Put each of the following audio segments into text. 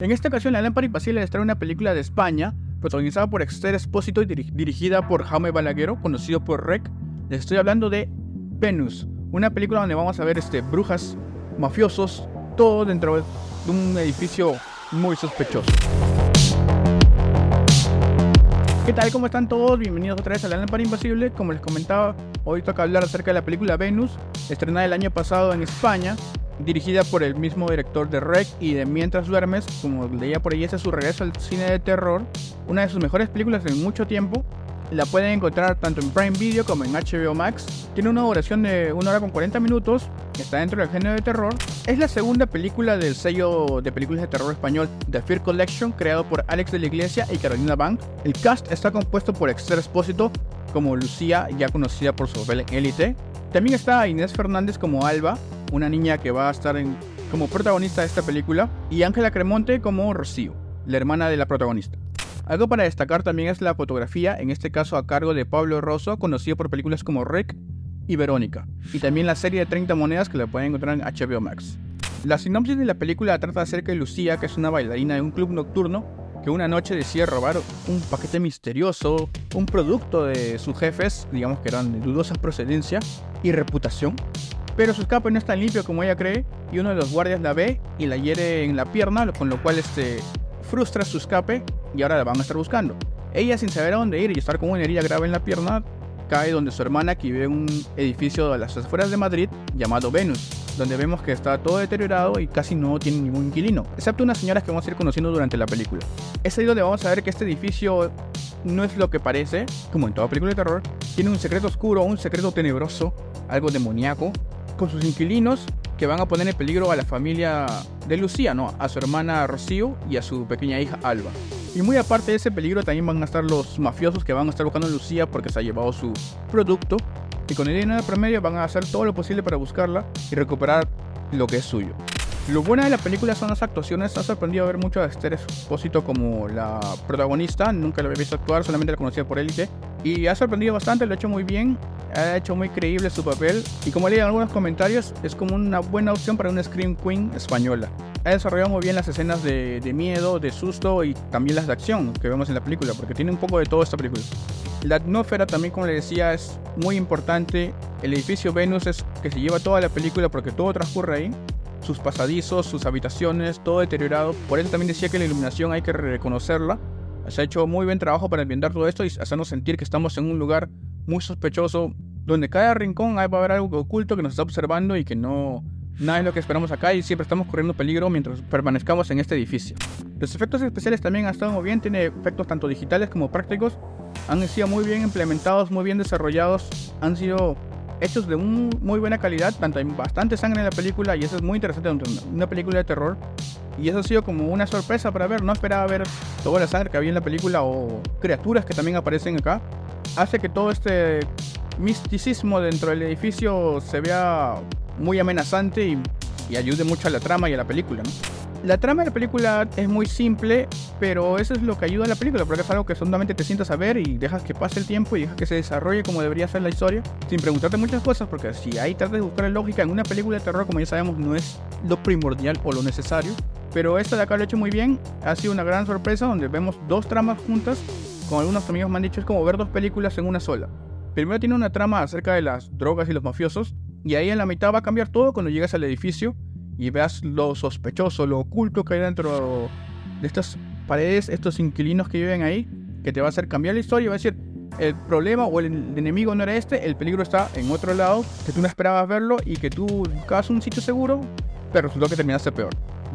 En esta ocasión, La Lámpara Impasible les trae una película de España, protagonizada por Esther Espósito y dirigida por Jaume Balaguero, conocido por Rec. Les estoy hablando de Venus, una película donde vamos a ver este, brujas, mafiosos, todo dentro de un edificio muy sospechoso. ¿Qué tal? ¿Cómo están todos? Bienvenidos otra vez a La Lámpara Impasible. Como les comentaba, hoy toca hablar acerca de la película Venus, estrenada el año pasado en España, dirigida por el mismo director de Rec y de Mientras duermes, como leía por ahí, es su regreso al cine de terror, una de sus mejores películas en mucho tiempo. La pueden encontrar tanto en Prime Video como en HBO Max. Tiene una duración de 1 hora con 40 minutos, está dentro del género de terror. Es la segunda película del sello de películas de terror español The Fear Collection, creado por Alex de la Iglesia y Carolina Bank. El cast está compuesto por Esther Espósito como Lucía, ya conocida por su papel en Elite. También está Inés Fernández como Alba, una niña que va a estar como protagonista de esta película, y Ángela Cremonte como Rocío, la hermana de la protagonista. Algo para destacar también es la fotografía, en este caso a cargo de Pablo Rosso, conocido por películas como Rick y Verónica, y también la serie de 30 monedas que la pueden encontrar en HBO Max. La sinopsis de la película trata acerca de Lucía, que es una bailarina de un club nocturno que una noche decide robar un paquete misterioso, un producto de sus jefes, digamos que eran de dudosa procedencia y reputación, pero su escape no es tan limpio como ella cree y uno de los guardias la ve y la hiere en la pierna, con lo cual este, frustra su escape y ahora la van a estar buscando. Ella sin saber a dónde ir y estar con una herida grave en la pierna, cae donde su hermana que vive en un edificio a las afueras de Madrid llamado Venus, donde vemos que está todo deteriorado y casi no tiene ningún inquilino, excepto unas señoras que vamos a ir conociendo durante la película. Es ahí donde vamos a ver que este edificio no es lo que parece, como en toda película de terror, tiene un secreto oscuro, un secreto tenebroso, algo demoníaco, con sus inquilinos que van a poner en peligro a la familia de Lucía. A su hermana Rocío y a su pequeña hija Alba. Y muy aparte de ese peligro también van a estar los mafiosos que van a estar buscando a Lucía porque se ha llevado su producto. Y con el dinero promedio van a hacer todo lo posible para buscarla y recuperar lo que es suyo. Lo bueno de la película son las actuaciones. Ha sorprendido ver mucho a Esther Espósito como la protagonista. Nunca la había visto actuar, solamente la conocía por élite. Y ha sorprendido bastante, lo ha hecho muy bien. Ha hecho muy creíble su papel. Y como leí en algunos comentarios, es como una buena opción para una Scream Queen española. Ha desarrollado muy bien las escenas de, de miedo, de susto y también las de acción que vemos en la película, porque tiene un poco de todo esta película. La atmósfera también, como le decía, es muy importante. El edificio Venus es que se lleva toda la película porque todo transcurre ahí sus pasadizos, sus habitaciones, todo deteriorado. Por eso también decía que la iluminación hay que reconocerla. Se ha hecho muy buen trabajo para ambientar todo esto y hacernos sentir que estamos en un lugar muy sospechoso, donde cada rincón va a haber algo oculto que nos está observando y que no nada es lo que esperamos acá y siempre estamos corriendo peligro mientras permanezcamos en este edificio. Los efectos especiales también han estado muy bien, tiene efectos tanto digitales como prácticos, han sido muy bien implementados, muy bien desarrollados, han sido hechos de muy buena calidad, tanto hay bastante sangre en la película y eso es muy interesante, una película de terror. Y eso ha sido como una sorpresa para ver, no esperaba ver toda la sangre que había en la película o criaturas que también aparecen acá. Hace que todo este misticismo dentro del edificio se vea muy amenazante y, y ayude mucho a la trama y a la película. ¿no? La trama de la película es muy simple, pero eso es lo que ayuda a la película, porque es algo que solamente te sientas a ver y dejas que pase el tiempo y dejas que se desarrolle como debería ser la historia, sin preguntarte muchas cosas, porque si ahí tratas de buscar lógica en una película de terror, como ya sabemos, no es lo primordial o lo necesario. Pero esta de acá lo he hecho muy bien, ha sido una gran sorpresa donde vemos dos tramas juntas, como algunos amigos me han dicho, es como ver dos películas en una sola. Primero tiene una trama acerca de las drogas y los mafiosos, y ahí en la mitad va a cambiar todo cuando llegas al edificio y veas lo sospechoso, lo oculto que hay dentro de estas paredes, estos inquilinos que viven ahí, que te va a hacer cambiar la historia y va a decir, el problema o el, enemigo no era este, el peligro está en otro lado, que tú no esperabas verlo y que tú buscabas un sitio seguro, pero resultó que terminaste peor.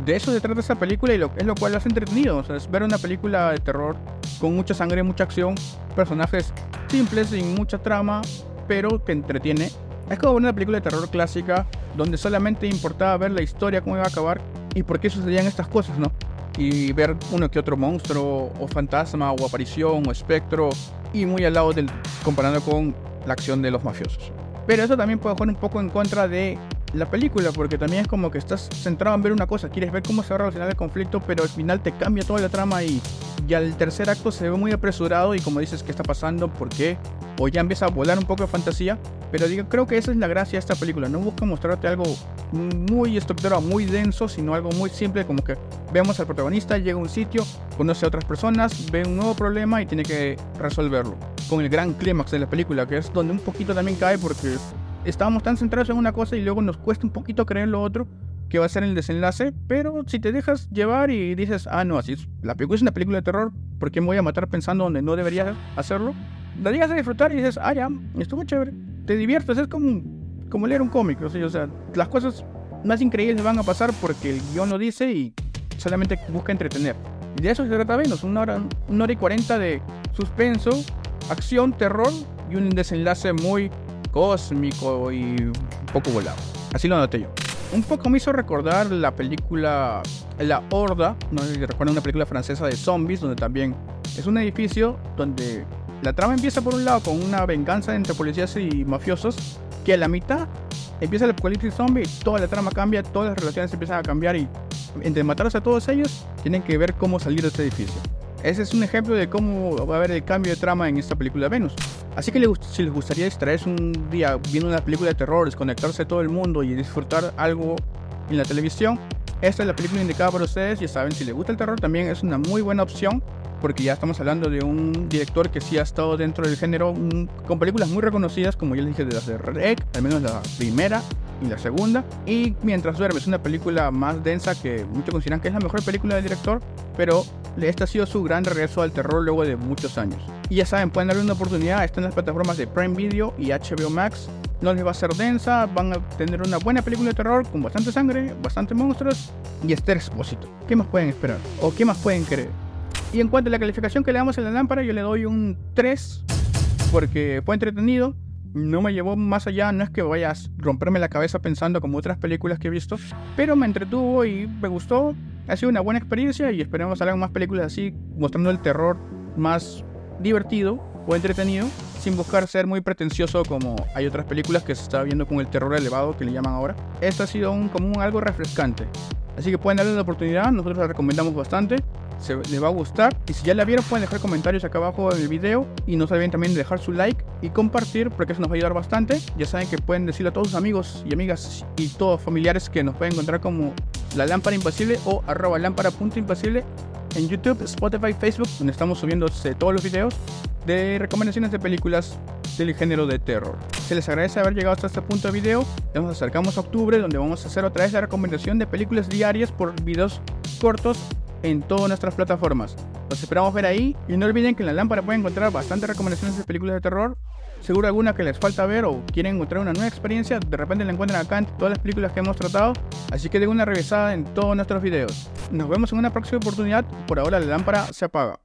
De eso se trata esta película y lo, es lo cual lo hace entretenido, es ver una película de terror con mucha sangre, mucha acción, personajes simples, sin mucha trama, pero que entretiene es como una película de terror clásica donde solamente importaba ver la historia, cómo iba a acabar y por qué sucedían estas cosas, ¿no? Y ver uno que otro monstruo o fantasma o aparición o espectro y muy al lado del comparando con la acción de los mafiosos. Pero eso también puede jugar un poco en contra de la película, porque también es como que estás centrado en ver una cosa, quieres ver cómo se va a relacionar el conflicto, pero al final te cambia toda la trama y ya el tercer acto se ve muy apresurado y como dices, ¿qué está pasando? ¿Por qué? O ya empieza a volar un poco de fantasía Pero digo, creo que esa es la gracia de esta película. No busca mostrarte algo muy estructurado, muy denso, sino algo muy simple, como que vemos al protagonista, llega a un sitio, conoce a otras personas, ve un nuevo problema y tiene que resolverlo. Con el gran clímax de la película, que es donde un poquito también cae porque estábamos tan centrados en una cosa y luego nos cuesta un poquito creer lo otro que va a ser el desenlace, pero si te dejas llevar y dices, ah, no, así es, la película es una película de terror, ¿por qué me voy a matar pensando donde no debería hacerlo? La llegas a disfrutar y dices, ah, ya, estuvo chévere, te diviertes, es como, como leer un cómic, o sea, o sea, las cosas más increíbles van a pasar porque el guion lo dice y solamente busca entretener. Y de eso se trata Venus, una hora, una hora y cuarenta de suspenso, acción, terror y un desenlace muy cósmico y un poco volado. Así lo noté yo un poco me hizo recordar la película La Horda, no sé si recuerdan una película francesa de zombies, donde también es un edificio donde la trama empieza por un lado con una venganza entre policías y mafiosos, que a la mitad empieza el apocalipsis zombie toda la trama cambia, todas las relaciones empiezan a cambiar y entre matarse a todos ellos, tienen que ver cómo salir de este edificio. Ese es un ejemplo de cómo va a haber el cambio de trama en esta película Venus. Así que si les gustaría distraerse un día viendo una película de terror, desconectarse de todo el mundo y disfrutar algo en la televisión, esta es la película indicada para ustedes. Ya saben, si les gusta el terror también es una muy buena opción porque ya estamos hablando de un director que sí ha estado dentro del género con películas muy reconocidas, como ya les dije, de las de Rec, al menos la primera y la segunda. Y Mientras duermes, una película más densa que muchos consideran que es la mejor película del director, pero este ha sido su gran regreso al terror luego de muchos años. Y ya saben, pueden darle una oportunidad, está en las plataformas de Prime Video y HBO Max. No les va a ser densa, van a tener una buena película de terror con bastante sangre, bastante monstruos y este expósito. ¿Qué más pueden esperar? ¿O qué más pueden querer? Y en cuanto a la calificación que le damos a la lámpara, yo le doy un 3 porque fue entretenido. No me llevó más allá, no es que vaya a romperme la cabeza pensando como otras películas que he visto, pero me entretuvo y me gustó ha sido una buena experiencia y esperemos salgan más películas así, mostrando el terror más divertido o entretenido, sin buscar ser muy pretencioso como hay otras películas que se está viendo con el terror elevado que le llaman ahora. Esto ha sido un, como un algo refrescante. Así que pueden darle la oportunidad, nosotros la recomendamos bastante, se les va a gustar. Y si ya la vieron, pueden dejar comentarios acá abajo en el video. Y no se olviden también de dejar su like y compartir, porque eso nos va a ayudar bastante. Ya saben que pueden decirle a todos sus amigos y amigas y todos familiares que nos pueden encontrar como la lámpara impasible o arroba lámpara.impasible en YouTube, Spotify, Facebook, donde estamos subiendo todos los videos de recomendaciones de películas del género de terror. Se les agradece haber llegado hasta este punto de video. Nos acercamos a octubre donde vamos a hacer otra vez la recomendación de películas diarias por videos cortos en todas nuestras plataformas. Los esperamos ver ahí y no olviden que en la lámpara pueden encontrar bastantes recomendaciones de películas de terror. Seguro alguna que les falta ver o quieren encontrar una nueva experiencia, de repente la encuentran acá en todas las películas que hemos tratado. Así que den una revisada en todos nuestros videos. Nos vemos en una próxima oportunidad. Por ahora la lámpara se apaga.